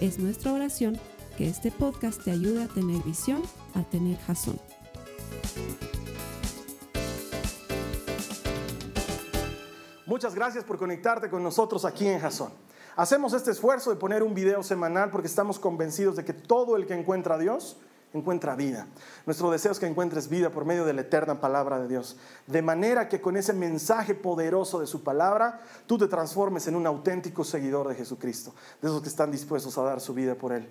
Es nuestra oración que este podcast te ayude a tener visión, a tener jazón. Muchas gracias por conectarte con nosotros aquí en Jason. Hacemos este esfuerzo de poner un video semanal porque estamos convencidos de que todo el que encuentra a Dios encuentra vida. Nuestro deseo es que encuentres vida por medio de la eterna palabra de Dios. De manera que con ese mensaje poderoso de su palabra, tú te transformes en un auténtico seguidor de Jesucristo, de esos que están dispuestos a dar su vida por Él.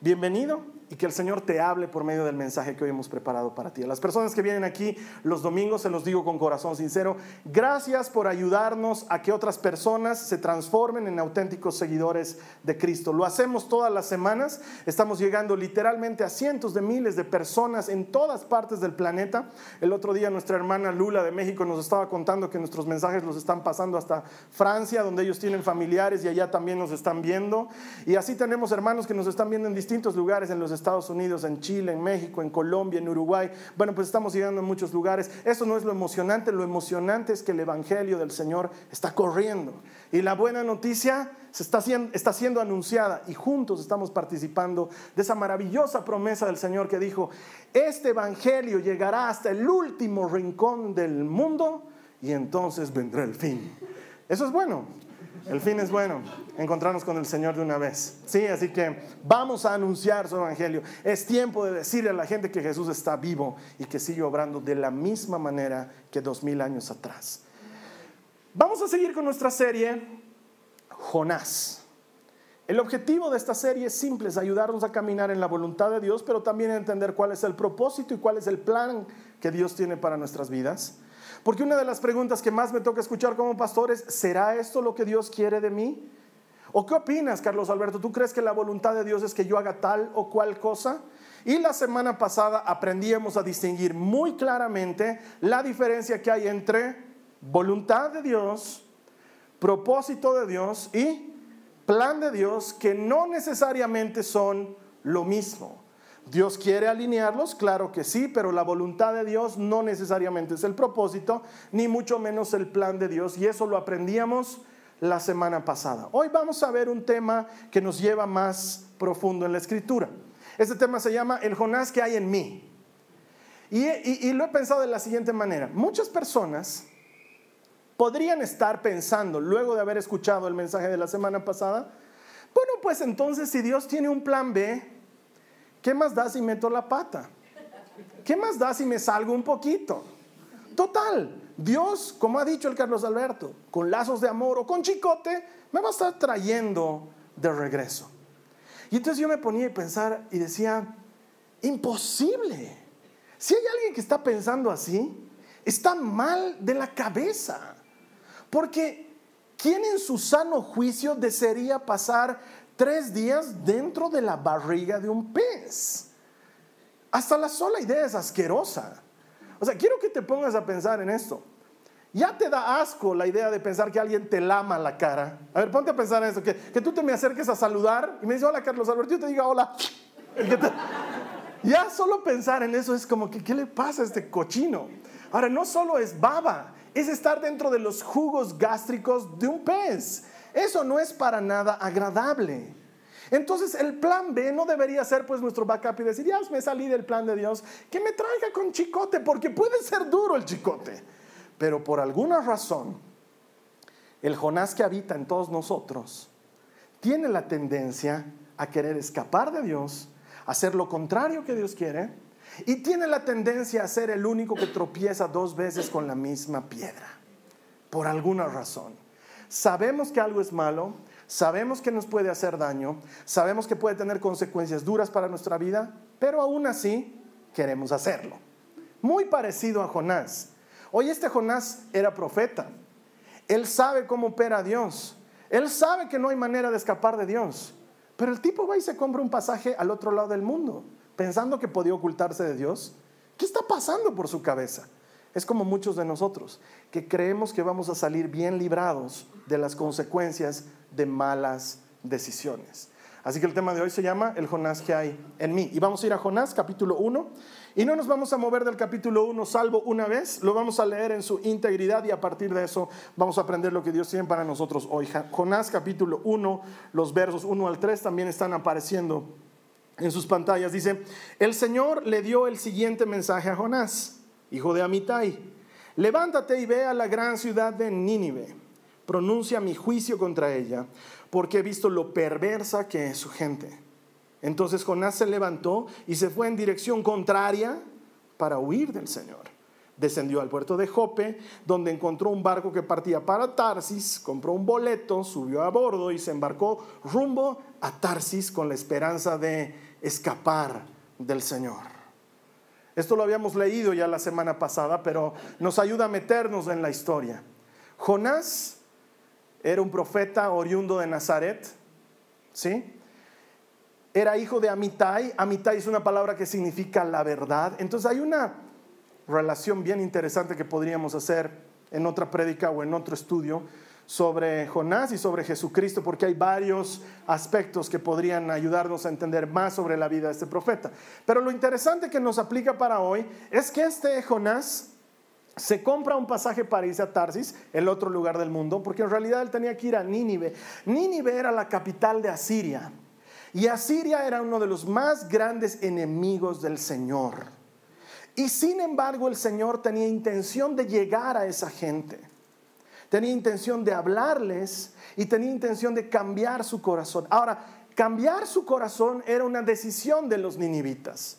Bienvenido y que el Señor te hable por medio del mensaje que hoy hemos preparado para ti. A las personas que vienen aquí los domingos, se los digo con corazón sincero, gracias por ayudarnos a que otras personas se transformen en auténticos seguidores de Cristo. Lo hacemos todas las semanas, estamos llegando literalmente a cientos de miles de personas en todas partes del planeta. El otro día nuestra hermana Lula de México nos estaba contando que nuestros mensajes los están pasando hasta Francia, donde ellos tienen familiares y allá también nos están viendo. Y así tenemos hermanos que nos están viendo en distintos lugares en los Estados Unidos, en Chile, en México, en Colombia, en Uruguay. Bueno, pues estamos llegando a muchos lugares. Eso no es lo emocionante, lo emocionante es que el Evangelio del Señor está corriendo. Y la buena noticia se está, está siendo anunciada y juntos estamos participando de esa maravillosa promesa del Señor que dijo, este Evangelio llegará hasta el último rincón del mundo y entonces vendrá el fin. Eso es bueno. El fin es bueno, encontrarnos con el Señor de una vez. Sí, así que vamos a anunciar su evangelio. Es tiempo de decirle a la gente que Jesús está vivo y que sigue obrando de la misma manera que dos mil años atrás. Vamos a seguir con nuestra serie Jonás. El objetivo de esta serie es simple, es ayudarnos a caminar en la voluntad de Dios, pero también entender cuál es el propósito y cuál es el plan que Dios tiene para nuestras vidas. Porque una de las preguntas que más me toca escuchar como pastor es, ¿será esto lo que Dios quiere de mí? ¿O qué opinas, Carlos Alberto? ¿Tú crees que la voluntad de Dios es que yo haga tal o cual cosa? Y la semana pasada aprendíamos a distinguir muy claramente la diferencia que hay entre voluntad de Dios, propósito de Dios y plan de Dios, que no necesariamente son lo mismo. Dios quiere alinearlos, claro que sí, pero la voluntad de Dios no necesariamente es el propósito, ni mucho menos el plan de Dios, y eso lo aprendíamos la semana pasada. Hoy vamos a ver un tema que nos lleva más profundo en la escritura. Este tema se llama El Jonás que hay en mí. Y, y lo he pensado de la siguiente manera. Muchas personas podrían estar pensando, luego de haber escuchado el mensaje de la semana pasada, bueno, pues entonces si Dios tiene un plan B, ¿Qué más da si meto la pata? ¿Qué más da si me salgo un poquito? Total, Dios, como ha dicho el Carlos Alberto, con lazos de amor o con chicote, me va a estar trayendo de regreso. Y entonces yo me ponía a pensar y decía, imposible. Si hay alguien que está pensando así, está mal de la cabeza. Porque ¿quién en su sano juicio desearía pasar tres días dentro de la barriga de un pez. Hasta la sola idea es asquerosa. O sea, quiero que te pongas a pensar en esto. Ya te da asco la idea de pensar que alguien te lama la cara. A ver, ponte a pensar en esto, que, tú te me acerques a saludar y me dices, hola Carlos Alberto, yo te diga hola. Ya solo pensar en eso es como que, ¿qué le pasa a este cochino? Ahora, no solo es baba, es estar dentro de los jugos gástricos de un pez. Eso no es para nada agradable. Entonces el plan B no debería ser pues nuestro backup y decir, ya me salí del plan de Dios, que me traiga con chicote, porque puede ser duro el chicote. Pero por alguna razón, el Jonás que habita en todos nosotros tiene la tendencia a querer escapar de Dios, a hacer lo contrario que Dios quiere, y tiene la tendencia a ser el único que tropieza dos veces con la misma piedra, por alguna razón. Sabemos que algo es malo, sabemos que nos puede hacer daño, sabemos que puede tener consecuencias duras para nuestra vida, pero aún así queremos hacerlo. Muy parecido a Jonás. Hoy este Jonás era profeta. Él sabe cómo opera Dios. Él sabe que no hay manera de escapar de Dios. Pero el tipo va y se compra un pasaje al otro lado del mundo, pensando que podía ocultarse de Dios. ¿Qué está pasando por su cabeza? Es como muchos de nosotros, que creemos que vamos a salir bien librados de las consecuencias de malas decisiones. Así que el tema de hoy se llama El Jonás que hay en mí. Y vamos a ir a Jonás capítulo 1. Y no nos vamos a mover del capítulo 1 salvo una vez. Lo vamos a leer en su integridad y a partir de eso vamos a aprender lo que Dios tiene para nosotros hoy. Jonás capítulo 1, los versos 1 al 3 también están apareciendo en sus pantallas. Dice, el Señor le dio el siguiente mensaje a Jonás, hijo de Amitai. Levántate y ve a la gran ciudad de Nínive. Pronuncia mi juicio contra ella porque he visto lo perversa que es su gente. Entonces Jonás se levantó y se fue en dirección contraria para huir del Señor. Descendió al puerto de Jope, donde encontró un barco que partía para Tarsis, compró un boleto, subió a bordo y se embarcó rumbo a Tarsis con la esperanza de escapar del Señor. Esto lo habíamos leído ya la semana pasada, pero nos ayuda a meternos en la historia. Jonás era un profeta oriundo de Nazaret, ¿sí? Era hijo de Amitai. Amitai es una palabra que significa la verdad. Entonces hay una relación bien interesante que podríamos hacer en otra prédica o en otro estudio sobre Jonás y sobre Jesucristo, porque hay varios aspectos que podrían ayudarnos a entender más sobre la vida de este profeta. Pero lo interesante que nos aplica para hoy es que este Jonás se compra un pasaje para irse a Tarsis, el otro lugar del mundo, porque en realidad él tenía que ir a Nínive. Nínive era la capital de Asiria. Y Asiria era uno de los más grandes enemigos del Señor. Y sin embargo el Señor tenía intención de llegar a esa gente. Tenía intención de hablarles y tenía intención de cambiar su corazón. Ahora, cambiar su corazón era una decisión de los ninivitas.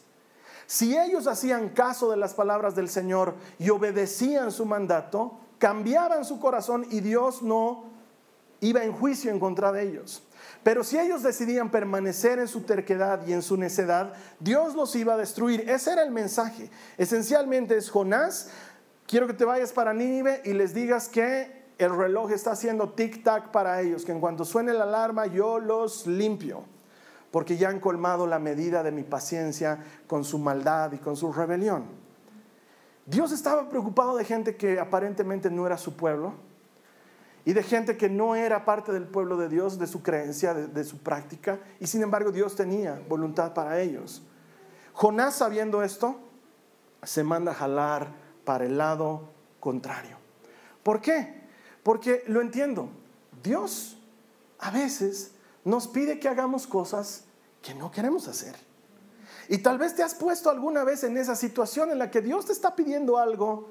Si ellos hacían caso de las palabras del Señor y obedecían su mandato, cambiaban su corazón y Dios no iba en juicio en contra de ellos. Pero si ellos decidían permanecer en su terquedad y en su necedad, Dios los iba a destruir. Ese era el mensaje. Esencialmente es Jonás, quiero que te vayas para Nínive y les digas que el reloj está haciendo tic-tac para ellos, que en cuanto suene la alarma yo los limpio porque ya han colmado la medida de mi paciencia con su maldad y con su rebelión. Dios estaba preocupado de gente que aparentemente no era su pueblo y de gente que no era parte del pueblo de Dios, de su creencia, de, su práctica, y sin embargo Dios tenía voluntad para ellos. Jonás, sabiendo esto, se manda a jalar para el lado contrario. ¿Por qué? Porque lo entiendo, Dios a veces nos pide que hagamos cosas que no queremos hacer. Y tal vez te has puesto alguna vez en esa situación en la que Dios te está pidiendo algo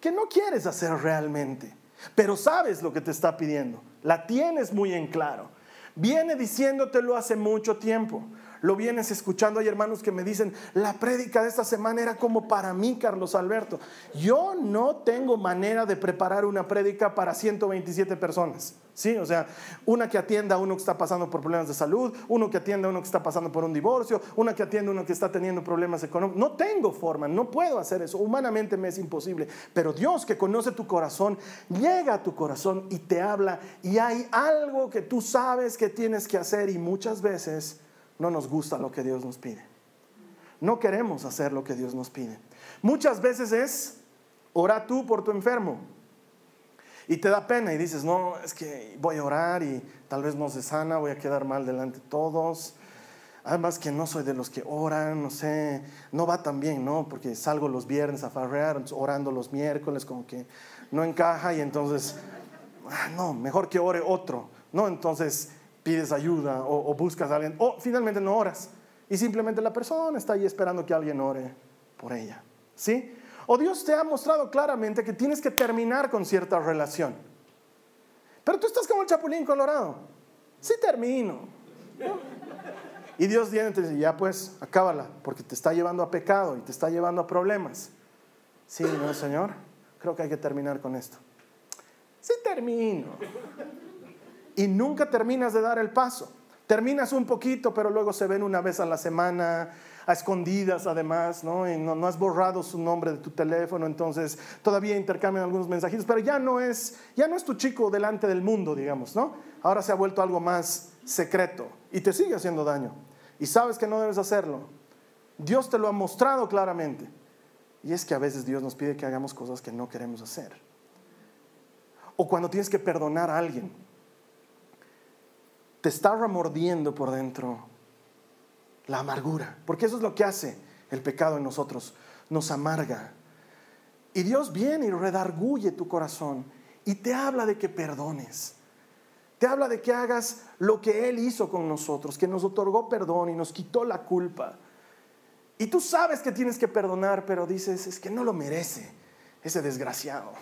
que no quieres hacer realmente, pero sabes lo que te está pidiendo, la tienes muy en claro. Viene diciéndotelo hace mucho tiempo. Lo vienes escuchando. Hay hermanos que me dicen, la prédica de esta semana era como para mí, Carlos Alberto. Yo no tengo manera de preparar una prédica para 127 personas. Sí, o sea, una que atienda a uno que está pasando por problemas de salud, uno que atienda a uno que está pasando por un divorcio, una que atienda a uno que está teniendo problemas económicos. No tengo forma, no puedo hacer eso. Humanamente me es imposible. Pero Dios que conoce tu corazón, llega a tu corazón y te habla y hay algo que tú sabes que tienes que hacer y muchas veces no nos gusta lo que Dios nos pide. No queremos hacer lo que Dios nos pide. Muchas veces es, ora tú por tu enfermo. Y te da pena y dices, no, es que voy a orar y tal vez no se sana, voy a quedar mal delante de todos. Además que no soy de los que oran, no sé, no va tan bien, ¿no? Porque salgo los viernes a farrear, orando los miércoles, como que no encaja y entonces, ah, no, mejor que ore otro, ¿no? Entonces pides ayuda o, buscas a alguien, o finalmente no oras y simplemente la persona está ahí esperando que alguien ore por ella. ¿Sí? O Dios te ha mostrado claramente que tienes que terminar con cierta relación. Pero tú estás como el chapulín colorado. Sí termino. Y Dios viene y te dice, ya pues, acábala, porque te está llevando a pecado y te está llevando a problemas. Sí, no, Señor, creo que hay que terminar con esto. Sí termino y nunca terminas de dar el paso. Terminas un poquito, pero luego se ven una vez a la semana, a escondidas además, ¿no? Y no, has borrado su nombre de tu teléfono, entonces todavía intercambian algunos mensajitos, pero ya no es, ya no es tu chico delante del mundo, digamos, ¿no? Ahora se ha vuelto algo más secreto y te sigue haciendo daño y sabes que no debes hacerlo, Dios te lo ha mostrado claramente. Y es que a veces Dios nos pide que hagamos cosas que no queremos hacer. O cuando tienes que perdonar a alguien, te está remordiendo por dentro la amargura, porque eso es lo que hace el pecado en nosotros, nos amarga. Y Dios viene y redarguye tu corazón y te habla de que perdones. Te habla de que hagas lo que Él hizo con nosotros, que nos otorgó perdón y nos quitó la culpa. Y tú sabes que tienes que perdonar, pero dices, es que no lo merece ese desgraciado.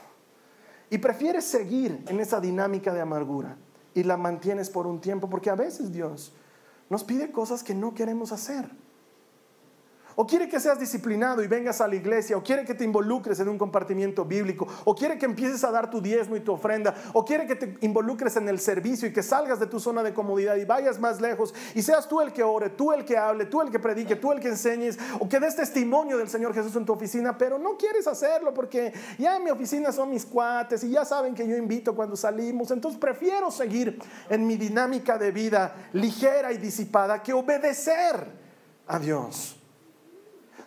Y prefieres seguir en esa dinámica de amargura y la mantienes por un tiempo, porque a veces Dios nos pide cosas que no queremos hacer o quiere que seas disciplinado y vengas a la iglesia, o quiere que te involucres en un compartimiento bíblico, o quiere que empieces a dar tu diezmo y tu ofrenda, o quiere que te involucres en el servicio y que salgas de tu zona de comodidad y vayas más lejos y seas tú el que ore, tú el que hable, tú el que predique, tú el que enseñes, o que des testimonio del Señor Jesús en tu oficina, pero no quieres hacerlo porque ya en mi oficina son mis cuates y ya saben que yo invito cuando salimos, entonces prefiero seguir en mi dinámica de vida ligera y disipada que obedecer a Dios.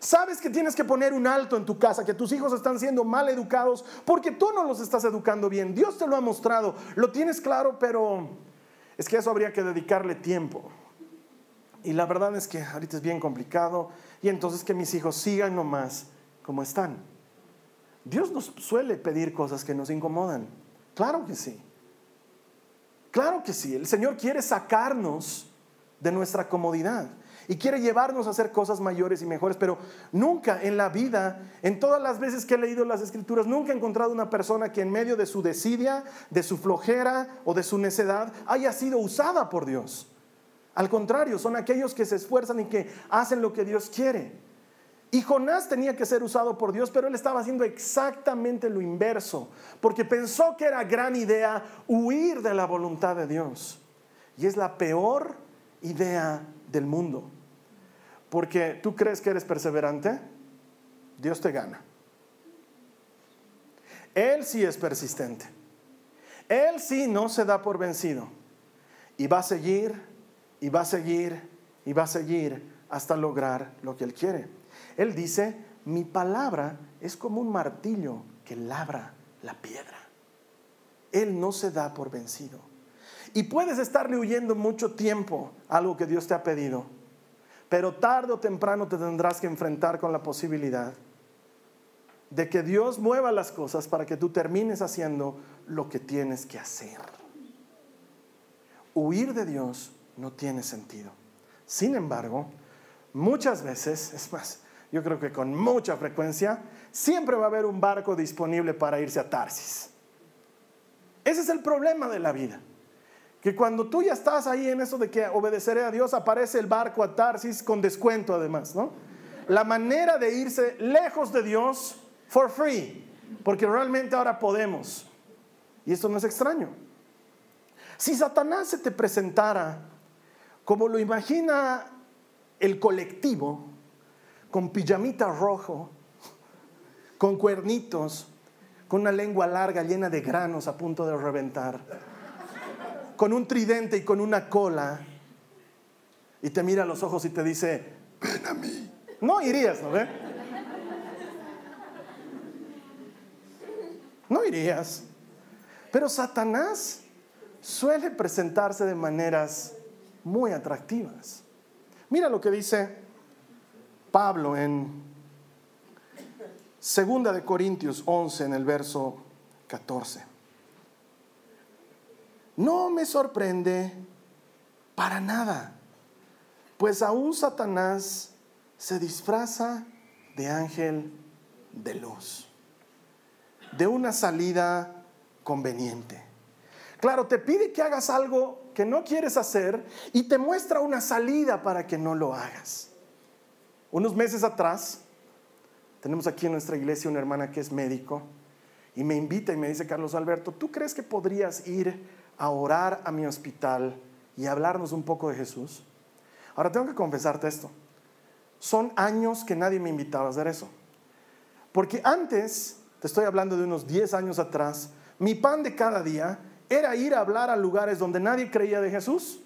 Sabes que tienes que poner un alto en tu casa, que tus hijos están siendo mal educados porque tú no los estás educando bien. Dios te lo ha mostrado, lo tienes claro, pero es que eso habría que dedicarle tiempo. Y la verdad es que ahorita es bien complicado y entonces que mis hijos sigan nomás como están. Dios nos suele pedir cosas que nos incomodan. Claro que sí. Claro que sí. El Señor quiere sacarnos de nuestra comodidad y quiere llevarnos a hacer cosas mayores y mejores, pero nunca en la vida, en todas las veces que he leído las escrituras, nunca he encontrado una persona que en medio de su desidia, de su flojera o de su necedad haya sido usada por Dios. Al contrario, son aquellos que se esfuerzan y que hacen lo que Dios quiere. Y Jonás tenía que ser usado por Dios, pero él estaba haciendo exactamente lo inverso, porque pensó que era gran idea huir de la voluntad de Dios. Y es la peor idea del mundo. Porque tú crees que eres perseverante, Dios te gana. Él sí es persistente. Él sí no se da por vencido. Y va a seguir, y va a seguir, y va a seguir hasta lograr lo que Él quiere. Él dice, mi palabra es como un martillo que labra la piedra. Él no se da por vencido. Y puedes estarle huyendo mucho tiempo algo que Dios te ha pedido pero tarde o temprano te tendrás que enfrentar con la posibilidad de que Dios mueva las cosas para que tú termines haciendo lo que tienes que hacer. Huir de Dios no tiene sentido. Sin embargo, muchas veces, es más, yo creo que con mucha frecuencia, siempre va a haber un barco disponible para irse a Tarsis. Ese es el problema de la vida. Que cuando tú ya estás ahí en eso de que obedeceré a Dios, aparece el barco a Tarsis con descuento además, ¿no? La manera de irse lejos de Dios for free, porque realmente ahora podemos. Y esto no es extraño. Si Satanás se te presentara como lo imagina el colectivo, con pijamita rojo, con cuernitos, con una lengua larga llena de granos a punto de reventar con un tridente y con una cola y te mira a los ojos y te dice, ven a mí. No irías, ¿no ve? No irías. Pero Satanás suele presentarse de maneras muy atractivas. Mira lo que dice Pablo en Segunda de Corintios 11 en el verso 14. No me sorprende para nada, pues aún Satanás se disfraza de ángel de luz, de una salida conveniente. Claro, te pide que hagas algo que no quieres hacer y te muestra una salida para que no lo hagas. Unos meses atrás, tenemos aquí en nuestra iglesia una hermana que es médico y me invita y me dice, Carlos Alberto, ¿tú crees que podrías ir a orar a mi hospital y hablarnos un poco de Jesús. Ahora tengo que confesarte esto. Son años que nadie me invitaba a hacer eso. Porque antes, te estoy hablando de unos 10 años atrás, mi pan de cada día era ir a hablar a lugares donde nadie creía de Jesús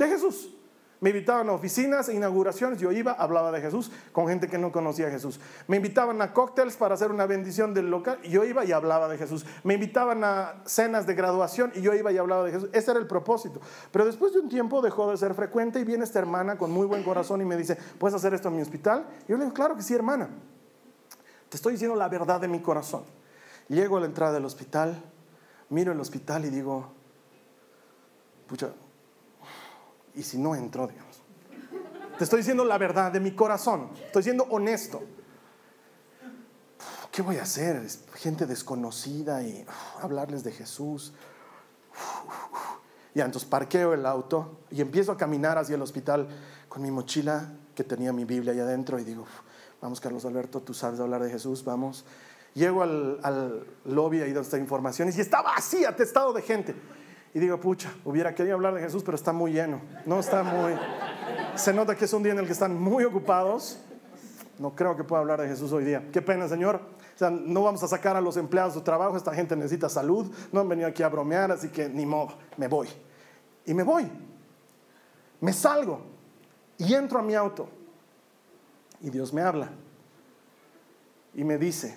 de Jesús. Me invitaban a oficinas, e inauguraciones, yo iba, hablaba de Jesús con gente que no conocía a Jesús. Me invitaban a cócteles para hacer una bendición del local, yo iba y hablaba de Jesús. Me invitaban a cenas de graduación y yo iba y hablaba de Jesús. Ese era el propósito. Pero después de un tiempo dejó de ser frecuente y viene esta hermana con muy buen corazón y me dice, ¿puedes hacer esto en mi hospital? Y yo le digo, claro que sí, hermana. Te estoy diciendo la verdad de mi corazón. Llego a la entrada del hospital, miro el hospital y digo, pucha, ¿y si no entró Dios? Te estoy diciendo la verdad de mi corazón, estoy siendo honesto. ¿Qué voy a hacer? gente desconocida y hablarles de Jesús. Ya, entonces parqueo el auto y empiezo a caminar hacia el hospital con mi mochila que tenía mi Biblia ahí adentro y digo, vamos Carlos Alberto, tú sabes hablar de Jesús, vamos. Llego al, al lobby ahí donde está informaciones y estaba así, atestado de gente. Y digo, pucha, hubiera querido hablar de Jesús, pero está muy lleno. No está muy... Se nota que es un día en el que están muy ocupados. No creo que pueda hablar de Jesús hoy día. Qué pena, Señor. O sea, no vamos a sacar a los empleados de trabajo. Esta gente necesita salud. No han venido aquí a bromear, así que ni modo, me voy. Y me voy. Me salgo y entro a mi auto. Y Dios me habla. Y me dice,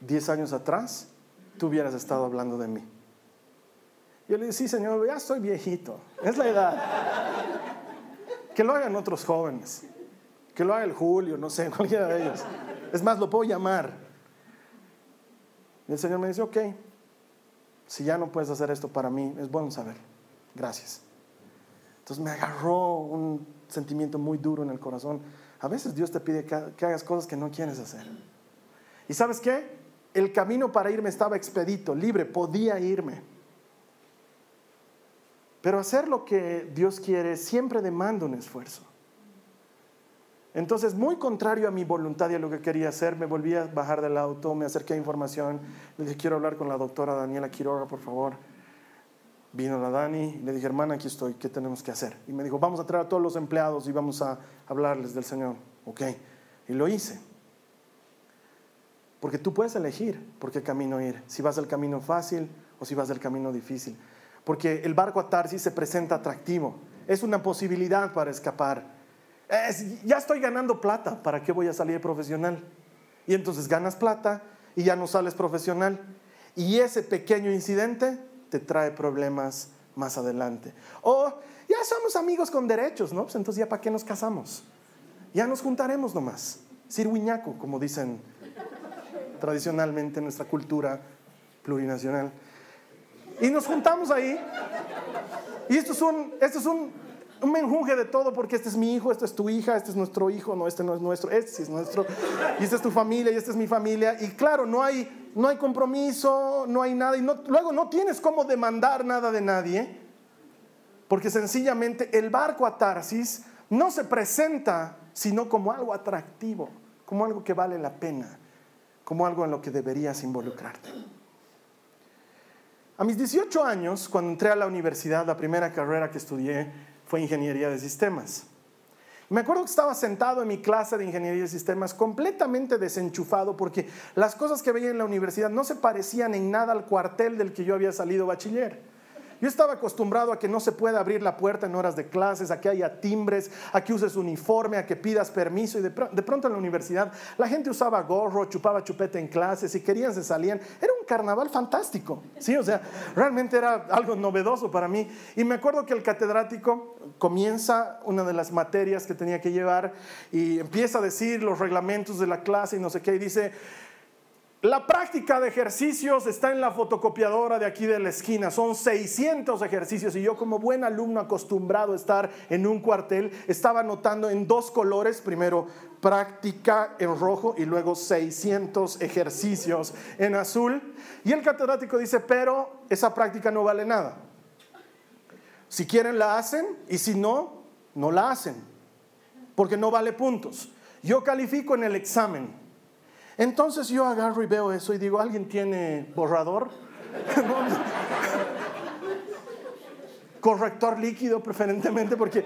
diez años atrás, tú hubieras estado hablando de mí. Yo le dije, sí, Señor, ya estoy viejito. Es la edad. Que lo hagan otros jóvenes. Que lo haga el Julio, no sé, cualquiera de ellos. Es más, lo puedo llamar. Y el Señor me dice, ok, si ya no puedes hacer esto para mí, es bueno saber. Gracias. Entonces me agarró un sentimiento muy duro en el corazón. A veces Dios te pide que hagas cosas que no quieres hacer. ¿Y sabes qué? El camino para irme estaba expedito, libre, podía irme. Pero hacer lo que Dios quiere siempre demanda un esfuerzo. Entonces, muy contrario a mi voluntad y a lo que quería hacer, me volví a bajar del auto, me acerqué a información, le dije, quiero hablar con la doctora Daniela Quiroga, por favor. Vino la Dani, le dije, hermana, aquí estoy, ¿qué tenemos que hacer? Y me dijo, vamos a traer a todos los empleados y vamos a hablarles del Señor. Ok, y lo hice. Porque tú puedes elegir por qué camino ir, si vas al camino fácil o si vas al camino difícil porque el barco a se presenta atractivo. Es una posibilidad para escapar. ya estoy ganando plata, ¿para qué voy a salir profesional? Y entonces ganas plata y ya no sales profesional. Y ese pequeño incidente te trae problemas más adelante. O ya somos amigos con derechos, ¿no? Pues entonces ya para qué nos casamos. Ya nos juntaremos nomás. Sirwiñaco, como dicen tradicionalmente en nuestra cultura plurinacional. Y nos juntamos ahí. Y esto es un, esto es un, un menjunje de todo, porque este es mi hijo, este es tu hija, este es nuestro hijo, no, este no es nuestro, este sí es nuestro, y esta es tu familia, y esta es mi familia. Y claro, no hay, no hay compromiso, no hay nada, y no, luego no tienes cómo demandar nada de nadie, porque sencillamente el barco a Tarsis no se presenta sino como algo atractivo, como algo que vale la pena, como algo en lo que deberías involucrarte. A mis 18 años, cuando entré a la universidad, la primera carrera que estudié fue ingeniería de sistemas. Me acuerdo que estaba sentado en mi clase de ingeniería de sistemas completamente desenchufado porque las cosas que veía en la universidad no se parecían en nada al cuartel del que yo había salido bachiller. Yo estaba acostumbrado a que no se pueda abrir la puerta en horas de clases, a que haya timbres, a que uses uniforme, a que pidas permiso. Y de, pronto en la universidad la gente usaba gorro, chupaba chupete en clases, y querían se salían. Era un carnaval fantástico, ¿sí? O sea, realmente era algo novedoso para mí. Y me acuerdo que el catedrático comienza una de las materias que tenía que llevar y empieza a decir los reglamentos de la clase y no sé qué, y dice la práctica de ejercicios está en la fotocopiadora de aquí de la esquina. Son 600 ejercicios y yo como buen alumno acostumbrado a estar en un cuartel, estaba anotando en dos colores, primero práctica en rojo y luego 600 ejercicios en azul. Y el catedrático dice, pero esa práctica no vale nada. Si quieren la hacen y si no, no la hacen, porque no vale puntos. Yo califico en el examen entonces yo agarro y veo eso y digo, ¿alguien tiene borrador? Corrector líquido preferentemente, porque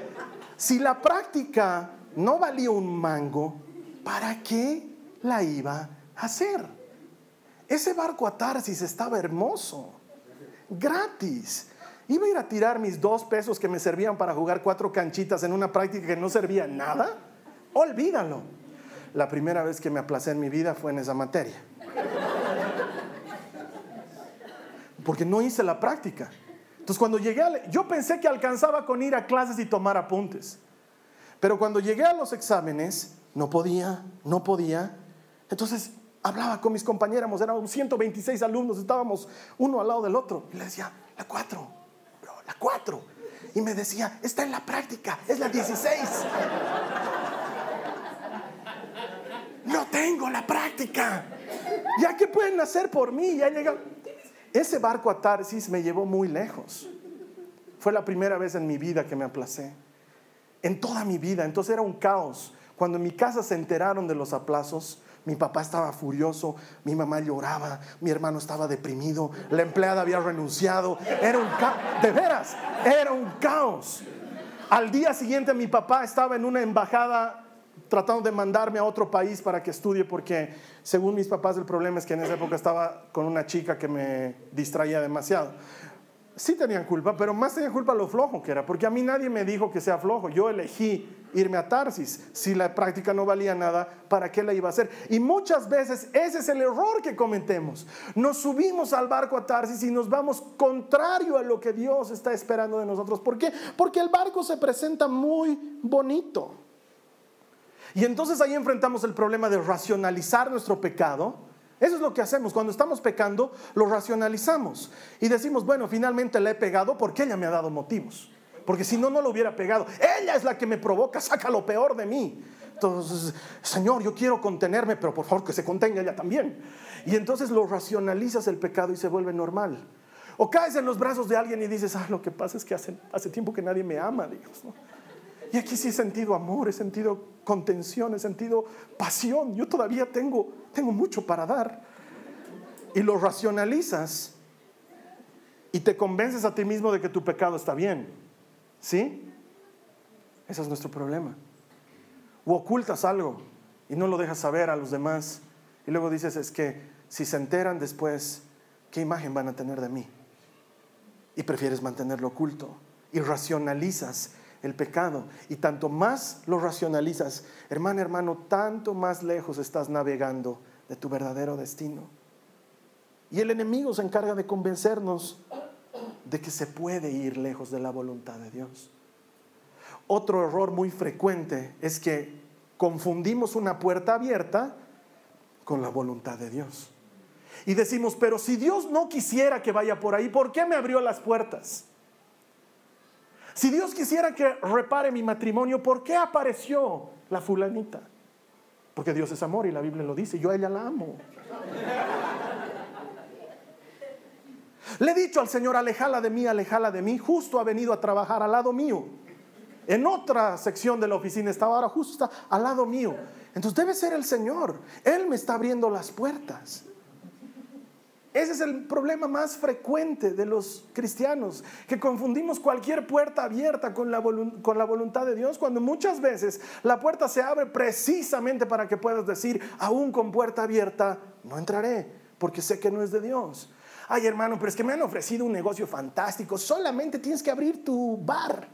si la práctica no valía un mango, ¿para qué la iba a hacer? Ese barco a Tarsis estaba hermoso, gratis. iba a ir a tirar mis dos pesos que me servían para jugar cuatro canchitas en una práctica que no servía nada. Olvídalo. La primera vez que me aplacé en mi vida fue en esa materia. Porque no hice la práctica. Entonces cuando llegué, a, yo pensé que alcanzaba con ir a clases y tomar apuntes. Pero cuando llegué a los exámenes, no podía, no podía. Entonces hablaba con mis compañeros, éramos 126 alumnos, estábamos uno al lado del otro. Y le decía, la 4, la 4. Y me decía, está en la práctica, es la 16. No tengo la práctica. ¿Ya qué pueden hacer por mí? Ya. Ese barco a Tarsis me llevó muy lejos. Fue la primera vez en mi vida que me aplacé. En toda mi vida. Entonces era un caos. Cuando en mi casa se enteraron de los aplazos, mi papá estaba furioso, mi mamá lloraba, mi hermano estaba deprimido, la empleada había renunciado. Era un caos, de veras, era un caos. Al día siguiente mi papá estaba en una embajada tratando de mandarme a otro país para que estudie porque según mis papás el problema es que en esa época estaba con una chica que me distraía demasiado. Sí tenían culpa, pero más tenían culpa lo flojo que era, porque a mí nadie me dijo que sea flojo. Yo elegí irme a Tarsis. Si la práctica no valía nada, ¿para qué la iba a hacer? Y muchas veces ese es el error que cometemos. Nos subimos al barco a Tarsis y nos vamos contrario a lo que Dios está esperando de nosotros. ¿Por qué? Porque el barco se presenta muy bonito. Y entonces ahí enfrentamos el problema de racionalizar nuestro pecado. Eso es lo que hacemos. Cuando estamos pecando, lo racionalizamos. Y decimos, bueno, finalmente le he pegado porque ella me ha dado motivos. Porque si no, no lo hubiera pegado. Ella es la que me provoca, saca lo peor de mí. Entonces, Señor, yo quiero contenerme, pero por favor que se contenga ella también. Y entonces lo racionalizas el pecado y se vuelve normal. O caes en los brazos de alguien y dices, ah, lo que pasa es que hace, hace tiempo que nadie me ama, Dios. ¿no? Y aquí sí he sentido amor, he sentido contención, he sentido pasión. Yo todavía tengo, tengo mucho para dar. Y lo racionalizas y te convences a ti mismo de que tu pecado está bien. ¿Sí? Ese es nuestro problema. O ocultas algo y no lo dejas saber a los demás. Y luego dices, es que si se enteran después, ¿qué imagen van a tener de mí? Y prefieres mantenerlo oculto. Y racionalizas el pecado. Y tanto más lo racionalizas, hermano, hermano, tanto más lejos estás navegando de tu verdadero destino. Y el enemigo se encarga de convencernos de que se puede ir lejos de la voluntad de Dios. Otro error muy frecuente es que confundimos una puerta abierta con la voluntad de Dios. Y decimos, pero si Dios no quisiera que vaya por ahí, ¿por qué me abrió las puertas? Si Dios quisiera que repare mi matrimonio, ¿por qué apareció la fulanita? Porque Dios es amor y la Biblia lo dice, yo a ella la amo. Le he dicho al Señor, alejala de mí, alejala de mí, justo ha venido a trabajar al lado mío. En otra sección de la oficina estaba ahora justo al lado mío. Entonces debe ser el Señor. Él me está abriendo las puertas. Ese es el problema más frecuente de los cristianos, que confundimos cualquier puerta abierta con la, con la, voluntad de Dios, cuando muchas veces la puerta se abre precisamente para que puedas decir, aún con puerta abierta, no entraré, porque sé que no es de Dios. Ay hermano, pero es que me han ofrecido un negocio fantástico, solamente tienes que abrir tu bar.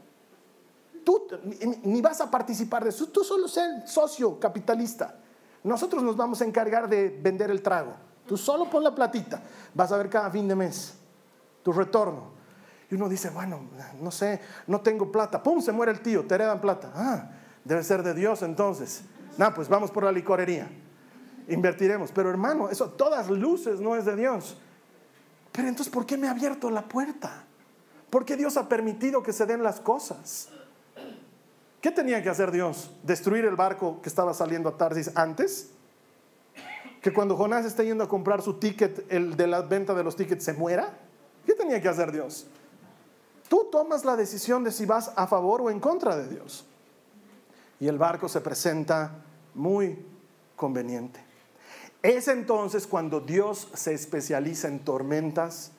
Tú ni vas a participar de eso, tú solo sé socio capitalista. Nosotros nos vamos a encargar de vender el trago. Tú solo pon la platita, vas a ver cada fin de mes tu retorno. Y uno dice, bueno, no sé, no tengo plata. ¡Pum! Se muere el tío, te heredan plata. Ah, debe ser de Dios entonces. No, pues vamos por la licorería. Invertiremos. Pero hermano, eso todas luces no es de Dios. Pero entonces, ¿por qué me ha abierto la puerta? ¿Por qué Dios ha permitido que se den las cosas? ¿Qué tenía que hacer Dios? ¿Destruir el barco que estaba saliendo a Tarsis antes? Que cuando Jonás está yendo a comprar su ticket, el de la venta de los tickets, se muera? ¿Qué tenía que hacer Dios? Tú tomas la decisión de si vas a favor o en contra de Dios. Y el barco se presenta muy conveniente. Es entonces cuando Dios se especializa en tormentas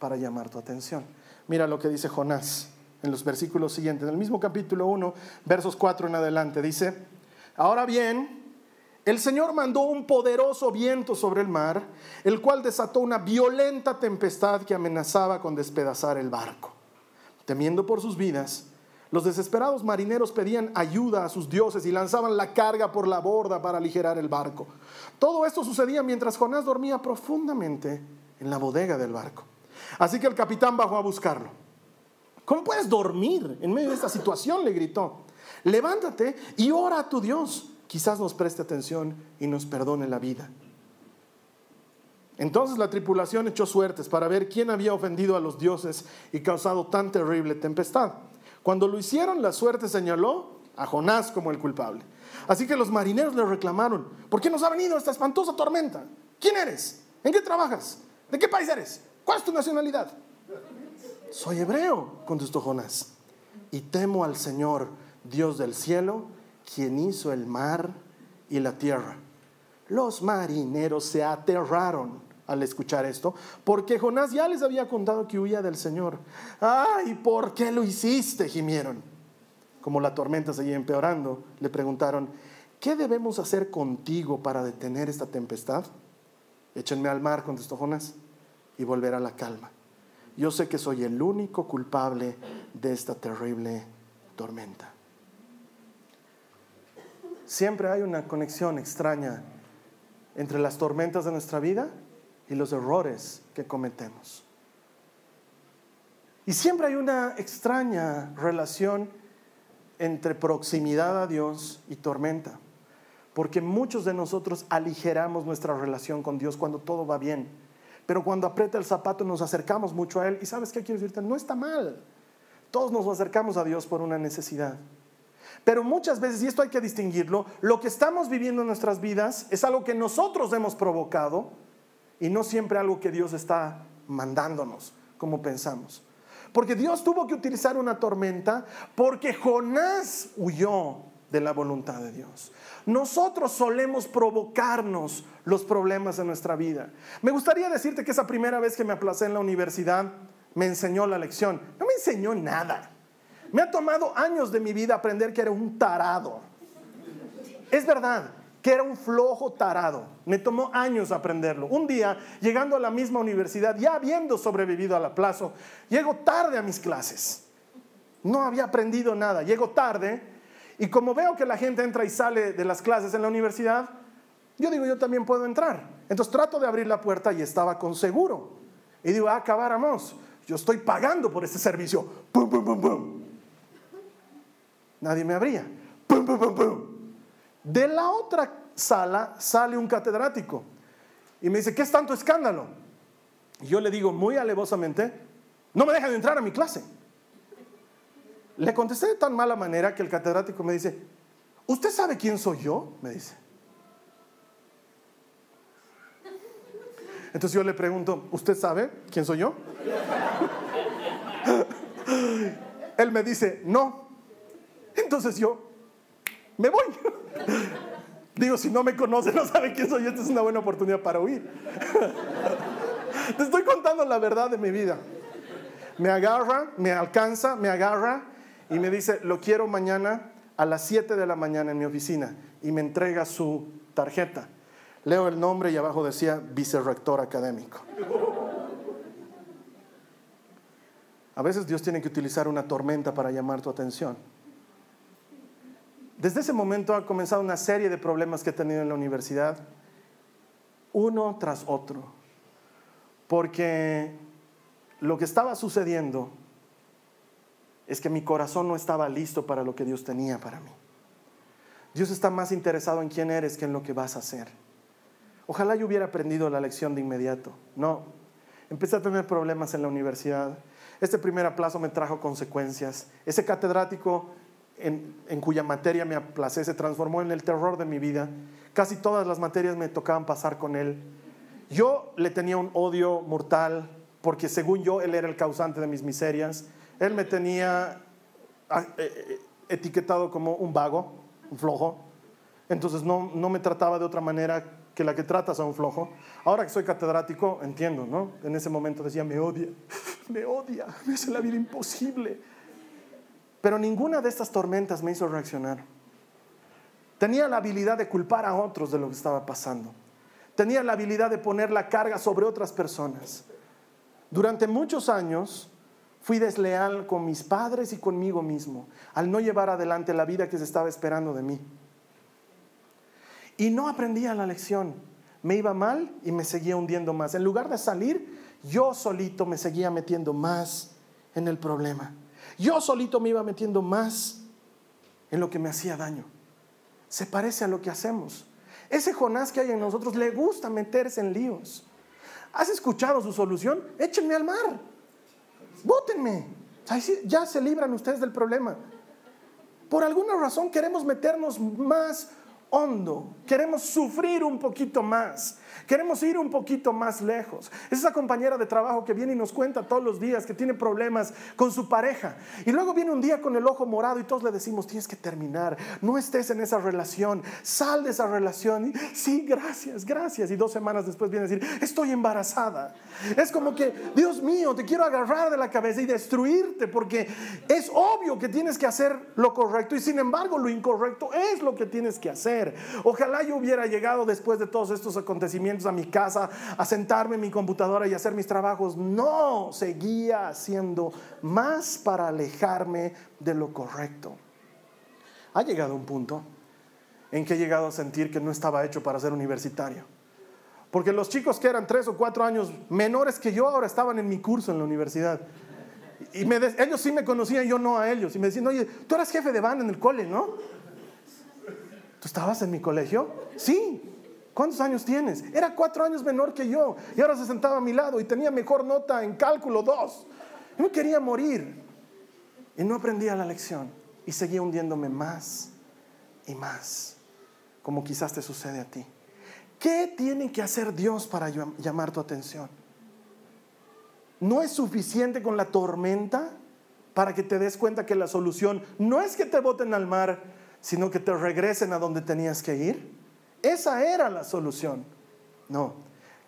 para llamar tu atención. Mira lo que dice Jonás en los versículos siguientes, en el mismo capítulo 1, versos 4 en adelante. Dice, ahora bien, el Señor mandó un poderoso viento sobre el mar, el cual desató una violenta tempestad que amenazaba con despedazar el barco. Temiendo por sus vidas, los desesperados marineros pedían ayuda a sus dioses y lanzaban la carga por la borda para aligerar el barco. Todo esto sucedía mientras Jonás dormía profundamente en la bodega del barco. Así que el capitán bajó a buscarlo. ¿Cómo puedes dormir en medio de esta situación? le gritó. Levántate y ora a tu Dios. Quizás nos preste atención y nos perdone la vida. Entonces la tripulación echó suertes para ver quién había ofendido a los dioses y causado tan terrible tempestad. Cuando lo hicieron, la suerte señaló a Jonás como el culpable. Así que los marineros le reclamaron, ¿por qué nos ha venido esta espantosa tormenta? ¿Quién eres? ¿En qué trabajas? ¿De qué país eres? ¿Cuál es tu nacionalidad? Soy hebreo, contestó Jonás, y temo al Señor, Dios del cielo, quien hizo el mar y la tierra. Los marineros se aterraron al escuchar esto, porque Jonás ya les había contado que huía del Señor. ¡Ay, ¿por qué lo hiciste? gimieron. Como la tormenta seguía empeorando, le preguntaron, ¿qué debemos hacer contigo para detener esta tempestad? Échenme al mar, contestó Jonás, y volver a la calma. Yo sé que soy el único culpable de esta terrible tormenta. Siempre hay una conexión extraña entre las tormentas de nuestra vida y los errores que cometemos. Y siempre hay una extraña relación entre proximidad a Dios y tormenta, porque muchos de nosotros aligeramos nuestra relación con Dios cuando todo va bien, pero cuando aprieta el zapato nos acercamos mucho a Él y sabes qué quiero decirte, no está mal, todos nos acercamos a Dios por una necesidad. Pero muchas veces, y esto hay que distinguirlo, lo que estamos viviendo en nuestras vidas es algo que nosotros hemos provocado y no siempre algo que Dios está mandándonos, como pensamos. Porque Dios tuvo que utilizar una tormenta porque Jonás huyó de la voluntad de Dios. Nosotros solemos provocarnos los problemas de nuestra vida. Me gustaría decirte que esa primera vez que me aplacé en la universidad me enseñó la lección. No me enseñó nada. Me ha tomado años de mi vida aprender que era un tarado. Es verdad, que era un flojo tarado. Me tomó años aprenderlo. Un día, llegando a la misma universidad, ya habiendo sobrevivido al aplazo, llego tarde a mis clases. No había aprendido nada. Llego tarde y como veo que la gente entra y sale de las clases en la universidad, yo digo, yo también puedo entrar. Entonces trato de abrir la puerta y estaba con seguro. Y digo, ah, acabáramos. Yo estoy pagando por este servicio. ¡Pum, pum, pum, pum! Nadie me abría. ¡Pum, pum, pum, pum! De la otra sala sale un catedrático y me dice, ¿qué es tanto escándalo? Y yo le digo muy alevosamente, no me dejan entrar a mi clase. Le contesté de tan mala manera que el catedrático me dice, ¿usted sabe quién soy yo? Me dice. Entonces yo le pregunto, ¿usted sabe quién soy yo? Él me dice, no. Entonces yo me voy. Digo, si no me conoce, no sabe quién soy, esta es una buena oportunidad para huir. Te estoy contando la verdad de mi vida. Me agarra, me alcanza, me agarra y me dice, lo quiero mañana a las 7 de la mañana en mi oficina y me entrega su tarjeta. Leo el nombre y abajo decía vicerrector académico. A veces Dios tiene que utilizar una tormenta para llamar tu atención. Desde ese momento ha comenzado una serie de problemas que he tenido en la universidad, uno tras otro, porque lo que estaba sucediendo es que mi corazón no estaba listo para lo que Dios tenía para mí. Dios está más interesado en quién eres que en lo que vas a hacer. Ojalá yo hubiera aprendido la lección de inmediato. No, empecé a tener problemas en la universidad. Este primer aplazo me trajo consecuencias. Ese catedrático en, cuya materia me aplacé se transformó en el terror de mi vida. Casi todas las materias me tocaban pasar con él. Yo le tenía un odio mortal porque según yo él era el causante de mis miserias. Él me tenía ah, eh, eh, etiquetado como un vago, un flojo. Entonces no, no me trataba de otra manera que la que tratas a un flojo. Ahora que soy catedrático, entiendo, ¿no? En ese momento decía, me odia, me odia, me hace la vida imposible. Pero ninguna de estas tormentas me hizo reaccionar. Tenía la habilidad de culpar a otros de lo que estaba pasando. Tenía la habilidad de poner la carga sobre otras personas. Durante muchos años Fui desleal con mis padres y conmigo mismo al no llevar adelante la vida que se estaba esperando de mí. Y no aprendía la lección. Me iba mal y me seguía hundiendo más. En lugar de salir, yo solito me seguía metiendo más en el problema. Yo solito me iba metiendo más en lo que me hacía daño. Se parece a lo que hacemos. Ese Jonás que hay en nosotros le gusta meterse en líos. ¿Has escuchado su solución? Échenme al mar. Bótenme. Ya se libran ustedes del problema. Por alguna razón queremos meternos más hondo, queremos sufrir un poquito más, queremos ir un poquito más lejos. Es esa compañera de trabajo que viene y nos cuenta todos los días que tiene problemas con su pareja. Y luego viene un día con el ojo morado y todos le decimos, tienes que terminar, no estés en esa relación, sal de esa relación. Y, sí, gracias, gracias. Y dos semanas después viene a decir, estoy embarazada. Es como que, Dios mío, te quiero agarrar de la cabeza y destruirte porque es obvio que tienes que hacer lo correcto y sin embargo lo incorrecto es lo que tienes que hacer. Ojalá yo hubiera llegado después de todos estos acontecimientos a mi casa, a sentarme en mi computadora y hacer mis trabajos. No, seguía haciendo más para alejarme de lo correcto. Ha llegado un punto en que he llegado a sentir que no estaba hecho para ser universitario. Porque los chicos que eran tres o cuatro años menores que yo ahora estaban en mi curso en la universidad. Y ellos sí me conocían, yo no a ellos. Y me decían, oye, tú eras jefe de banda en el cole, ¿no? ¿Tú estabas en mi colegio? Sí. ¿Cuántos años tienes? Era cuatro años menor que yo y ahora se sentaba a mi lado y tenía mejor nota en cálculo dos. Yo me quería morir y no aprendía la lección y seguía hundiéndome más y más, como quizás te sucede a ti. ¿Qué tiene que hacer Dios para llamar tu atención? ¿No es suficiente con la tormenta para que te des cuenta que la solución no es que te boten al mar, sino que te regresen a donde tenías que ir. Esa era la solución. No,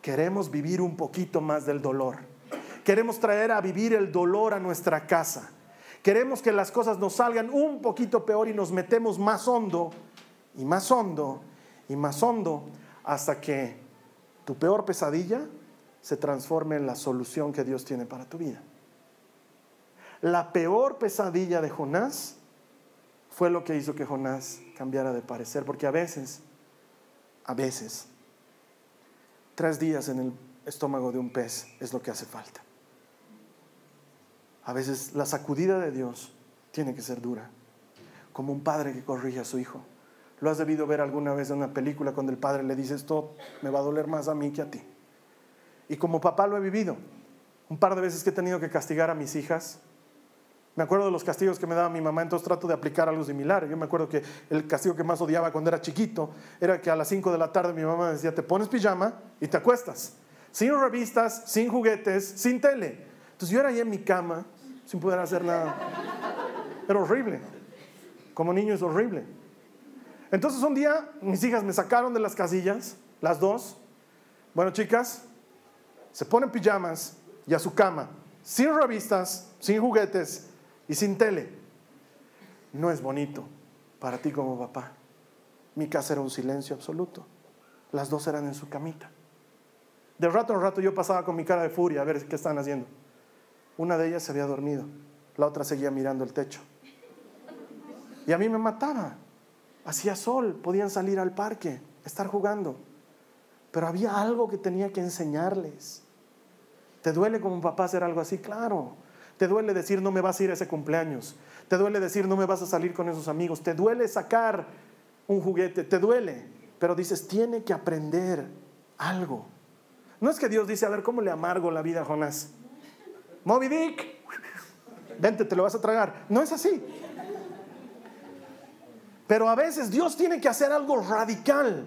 queremos vivir un poquito más del dolor. Queremos traer a vivir el dolor a nuestra casa. Queremos que las cosas nos salgan un poquito peor y nos metemos más hondo y más hondo y más hondo hasta que tu peor pesadilla se transforme en la solución que Dios tiene para tu vida. La peor pesadilla de Jonás fue lo que hizo que Jonás cambiara de parecer, porque a veces, a veces, tres días en el estómago de un pez es lo que hace falta. A veces la sacudida de Dios tiene que ser dura, como un padre que corrige a su hijo. Lo has debido ver alguna vez en una película cuando el padre le dice esto me va a doler más a mí que a ti. Y como papá lo he vivido, un par de veces que he tenido que castigar a mis hijas, me acuerdo de los castigos que me daba mi mamá, entonces trato de aplicar algo similar. Yo me acuerdo que el castigo que más odiaba cuando era chiquito era que a las 5 de la tarde mi mamá decía, te pones pijama y te acuestas. Sin revistas, sin juguetes, sin tele. Entonces yo era ahí en mi cama, sin poder hacer nada. Era horrible. Como niño es horrible. Entonces un día mis hijas me sacaron de las casillas, las dos. Bueno, chicas, se ponen pijamas y a su cama, sin revistas, sin juguetes, y sin tele. No es bonito para ti como papá. Mi casa era un silencio absoluto. Las dos eran en su camita. De rato en rato yo pasaba con mi cara de furia a ver qué estaban haciendo. Una de ellas se había dormido, la otra seguía mirando el techo. Y a mí me mataba. Hacía sol, podían salir al parque, estar jugando. Pero había algo que tenía que enseñarles. ¿Te duele como papá hacer algo así? Claro. Te duele decir no me vas a ir a ese cumpleaños. Te duele decir no me vas a salir con esos amigos. Te duele sacar un juguete. Te duele. Pero dices, tiene que aprender algo. No es que Dios dice, a ver, ¿cómo le amargo la vida a Jonás? Moby Dick, vente, te lo vas a tragar. No es así. Pero a veces Dios tiene que hacer algo radical.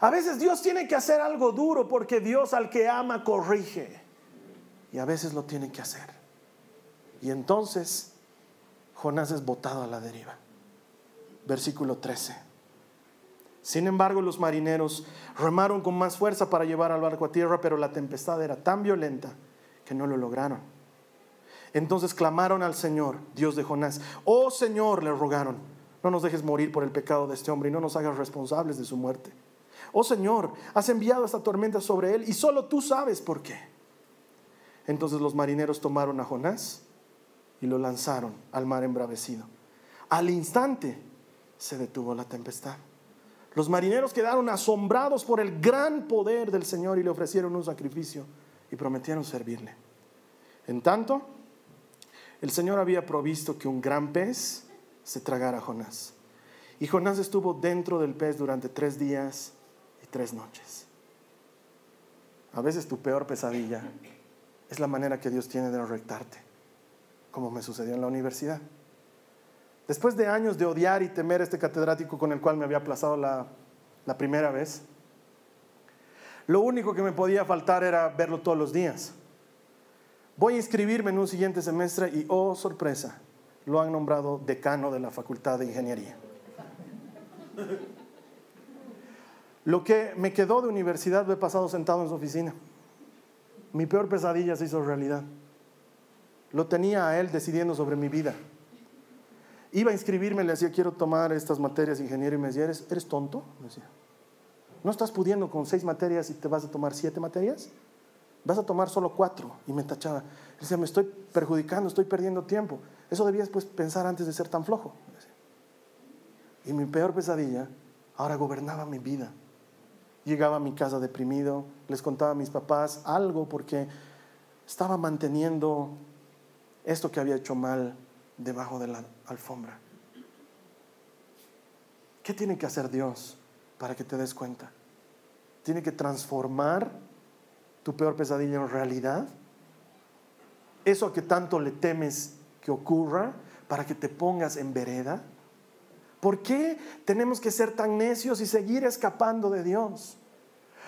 A veces Dios tiene que hacer algo duro porque Dios al que ama corrige. Y a veces lo tiene que hacer. Y entonces Jonás es botado a la deriva. Versículo 13. Sin embargo, los marineros remaron con más fuerza para llevar al barco a tierra, pero la tempestad era tan violenta que no lo lograron. Entonces clamaron al Señor, Dios de Jonás. Oh Señor, le rogaron, no nos dejes morir por el pecado de este hombre y no nos hagas responsables de su muerte. Oh Señor, has enviado esta tormenta sobre él y solo tú sabes por qué. Entonces los marineros tomaron a Jonás y lo lanzaron al mar embravecido. Al instante se detuvo la tempestad. Los marineros quedaron asombrados por el gran poder del Señor y le ofrecieron un sacrificio y prometieron servirle. En tanto, el Señor había provisto que un gran pez se tragara a Jonás. Y Jonás estuvo dentro del pez durante tres días y tres noches. A veces tu peor pesadilla es la manera que Dios tiene de rectarte, como me sucedió en la universidad. Después de años de odiar y temer a este catedrático con el cual me había aplazado la, la primera vez, lo único que me podía faltar era verlo todos los días. Voy a inscribirme en un siguiente semestre y, oh sorpresa, lo han nombrado decano de la Facultad de Ingeniería. Lo que me quedó de universidad lo he pasado sentado en su oficina. Mi peor pesadilla se hizo realidad. Lo tenía a él decidiendo sobre mi vida. Iba a inscribirme, le decía, quiero tomar estas materias de ingeniería y me decía, ¿eres, ¿eres tonto? Me decía, ¿no estás pudiendo con seis materias y te vas a tomar siete materias? Vas a tomar solo cuatro. Y me tachaba. Decía, me estoy perjudicando, estoy perdiendo tiempo. Eso debías pues pensar antes de ser tan flojo. Y mi peor pesadilla ahora gobernaba mi vida. Llegaba a mi casa deprimido, les contaba a mis papás algo porque estaba manteniendo esto que había hecho mal debajo de la alfombra. ¿Qué tiene que hacer Dios para que te des cuenta? Tiene que transformar tu peor pesadilla en realidad. Eso que tanto le temes que ocurra para que te pongas en vereda. ¿Por qué tenemos que ser tan necios y seguir escapando de Dios?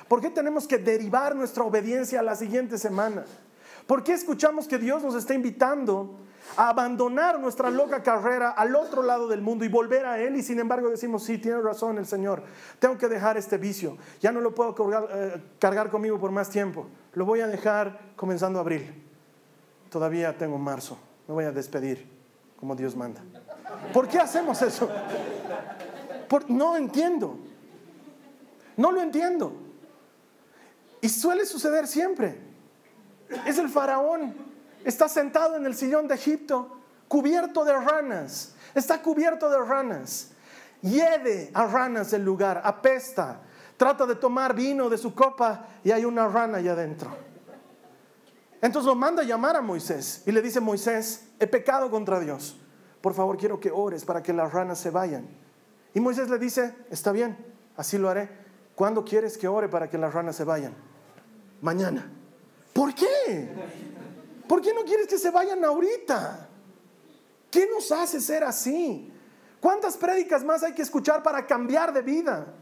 ¿Por qué tenemos que derivar nuestra obediencia a la siguiente semana? ¿Por qué escuchamos que Dios nos está invitando a abandonar nuestra loca carrera al otro lado del mundo y volver a Él? Y sin embargo decimos, sí, tiene razón el Señor, tengo que dejar este vicio, ya no lo puedo cargar, eh, cargar conmigo por más tiempo, lo voy a dejar comenzando abril. Todavía tengo marzo, me voy a despedir como Dios manda. ¿Por qué hacemos eso? no entiendo. No lo entiendo. Y suele suceder siempre. Es el faraón. Está sentado en el sillón de Egipto, cubierto de ranas. Está cubierto de ranas. Hiede a ranas el lugar, apesta. Trata de tomar vino de su copa y hay una rana allá adentro. Entonces lo manda a llamar a Moisés y le dice, Moisés, he pecado contra Dios por favor quiero que ores para que las ranas se vayan. Y Moisés le dice, está bien, así lo haré. ¿Cuándo quieres que ore para que las ranas se vayan? Mañana. ¿Por qué? ¿Por qué no quieres que se vayan ahorita? ¿Qué nos hace ser así? ¿Cuántas prédicas más hay que escuchar para cambiar de vida?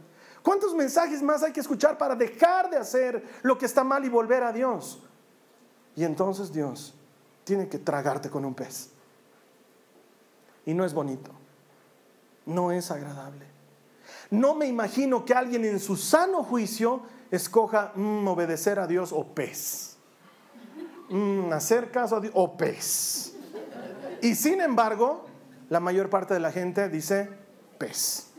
¿Cuántos mensajes más hay que escuchar para dejar de hacer lo que está mal y volver a Dios? Y entonces Dios tiene que tragarte con un pez. Y no es bonito. No es agradable. No me imagino que alguien en su sano juicio escoja mm, obedecer a Dios o pez. Mm, hacer caso a Dios o pez. Y sin embargo, la mayor parte de la gente dice pez.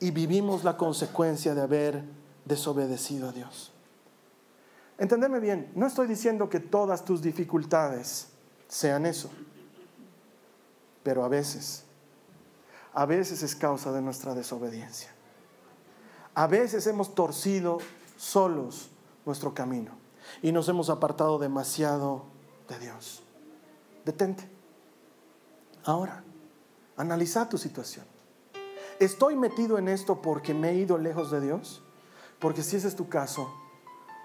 Y vivimos la consecuencia de haber desobedecido a Dios. Entendeme bien, no estoy diciendo que todas tus dificultades sean eso pero a veces, a veces es causa de nuestra desobediencia. A veces hemos torcido solos nuestro camino y nos hemos apartado demasiado de Dios. Detente. Ahora, analiza tu situación. ¿Estoy metido en esto porque me he ido lejos de Dios? Porque si ese es tu caso,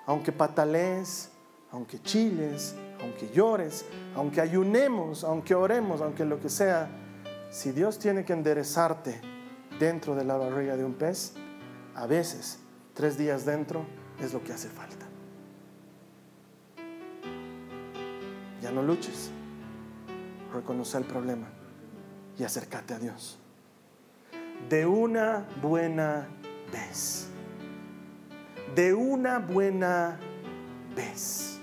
aunque patalees, aunque chiles, aunque llores, aunque ayunemos, aunque oremos, aunque lo que sea, si Dios tiene que enderezarte dentro de la barriga de un pez, a veces tres días dentro es lo que hace falta. Ya no luches, reconoce el problema y acércate a Dios. De una buena vez. De una buena vez.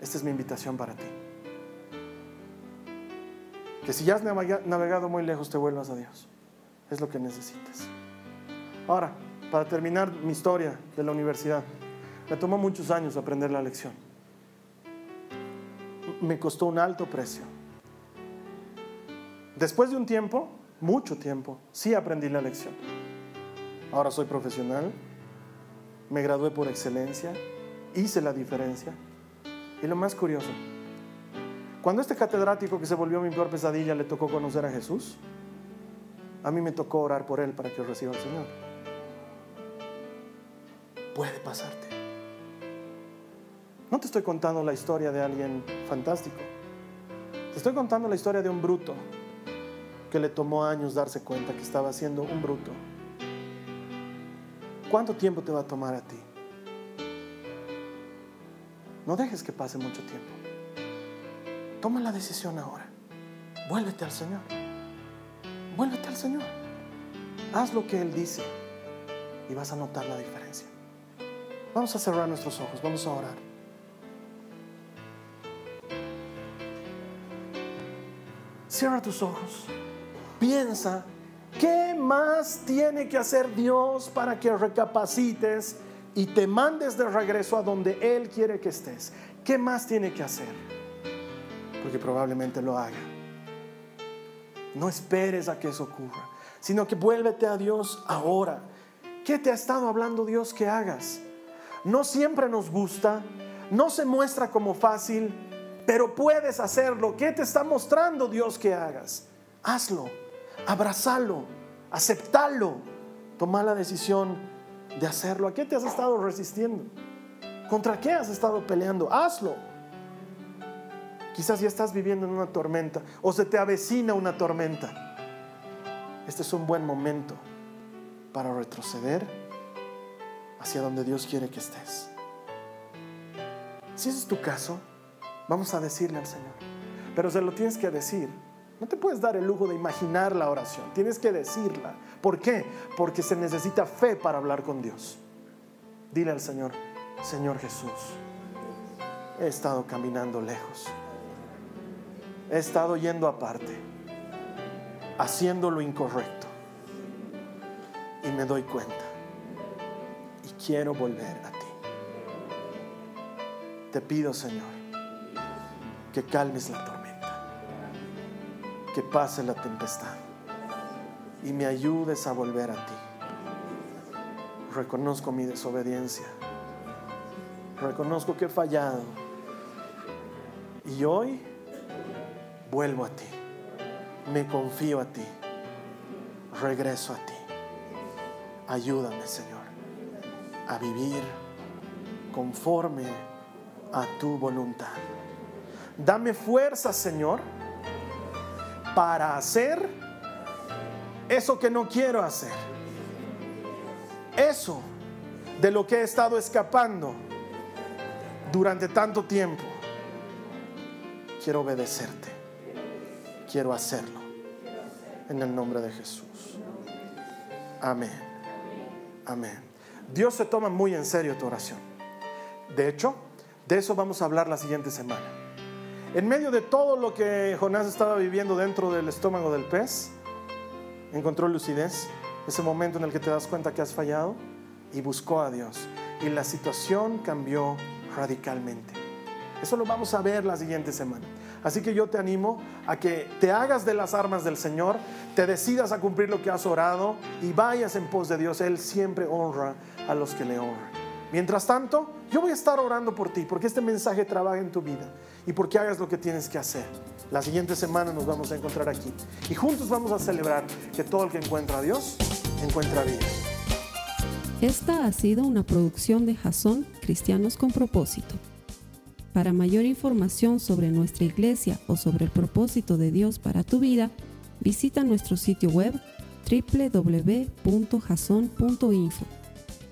Esta es mi invitación para ti. Que si ya has navegado muy lejos, te vuelvas a Dios. Es lo que necesitas. Ahora, para terminar mi historia de la universidad, Me tomó muchos años aprender la lección. Me costó un alto precio. Después de un tiempo, mucho tiempo, sí aprendí la lección. Ahora soy profesional, me gradué por excelencia, hice la diferencia. Y lo más curioso, cuando este catedrático que se volvió mi peor pesadilla le tocó conocer a Jesús, a mí me tocó orar por él para que reciba al Señor. Puede pasarte. No te estoy contando la historia de alguien fantástico. Te estoy contando la historia de un bruto que le tomó años darse cuenta que estaba siendo un bruto. ¿Cuánto tiempo te va a tomar a ti? No dejes que pase mucho tiempo. Toma la decisión ahora. Vuélvete al Señor. Vuélvete al Señor. Haz lo que Él dice y vas a notar la diferencia. Vamos a cerrar nuestros ojos, vamos a orar. Cierra tus ojos. Piensa, ¿qué más tiene que hacer Dios para que recapacites y te mandes de regreso a donde Él quiere que estés? ¿Qué más tiene que hacer? Porque probablemente lo haga. No esperes a que eso ocurra, sino que vuélvete a Dios ahora. ¿Qué te ha estado hablando Dios que hagas? No siempre nos gusta, no se muestra como fácil, pero puedes hacerlo. ¿Qué te está mostrando Dios que hagas? Hazlo, abrazalo, aceptalo. Toma la decisión de hacerlo. ¿A qué te has estado resistiendo? ¿Contra qué has estado peleando? Hazlo. Quizás ya estás viviendo en una tormenta o se te avecina una tormenta. Este es un buen momento para retroceder hacia donde Dios quiere que estés. Si ese es tu caso, vamos a decirle al Señor. Pero se lo tienes que decir. No te puedes dar el lujo de imaginar la oración. Tienes que decirla. ¿Por qué? Porque se necesita fe para hablar con Dios. Dile al Señor, Señor Jesús, he estado caminando lejos. He estado yendo aparte, haciendo lo incorrecto. Y me doy cuenta. Y quiero volver a ti. Te pido, Señor, que calmes la tormenta, que pase la tempestad y me ayudes a volver a ti. Reconozco mi desobediencia, reconozco que he fallado y hoy vuelvo a ti, me confío a ti, regreso a ti. Ayúdame, Señor, a vivir conforme a tu voluntad. Dame fuerza, Señor, para hacer eso que no quiero hacer. Eso de lo que he estado escapando durante tanto tiempo. Quiero obedecerte. Quiero hacerlo. En el nombre de Jesús. Amén. Amén. Dios se toma muy en serio tu oración. De hecho, de eso vamos a hablar la siguiente semana. En medio de todo lo que Jonás estaba viviendo dentro del estómago del pez, encontró lucidez, ese momento en el que te das cuenta que has fallado y buscó a Dios. Y la situación cambió radicalmente. Eso lo vamos a ver la siguiente semana. Así que yo te animo a que te hagas de las armas del Señor, te decidas a cumplir lo que has orado y vayas en pos de Dios. Él siempre honra a los que le honran. Mientras tanto, yo voy a estar orando por ti, porque este mensaje trabaja en tu vida y porque hagas lo que tienes que hacer. La siguiente semana nos vamos a encontrar aquí y juntos vamos a celebrar que todo el que encuentra a Dios encuentra vida. Esta ha sido una producción de Jason Cristianos con propósito. Para mayor información sobre nuestra iglesia o sobre el propósito de Dios para tu vida, visita nuestro sitio web www.jason.info.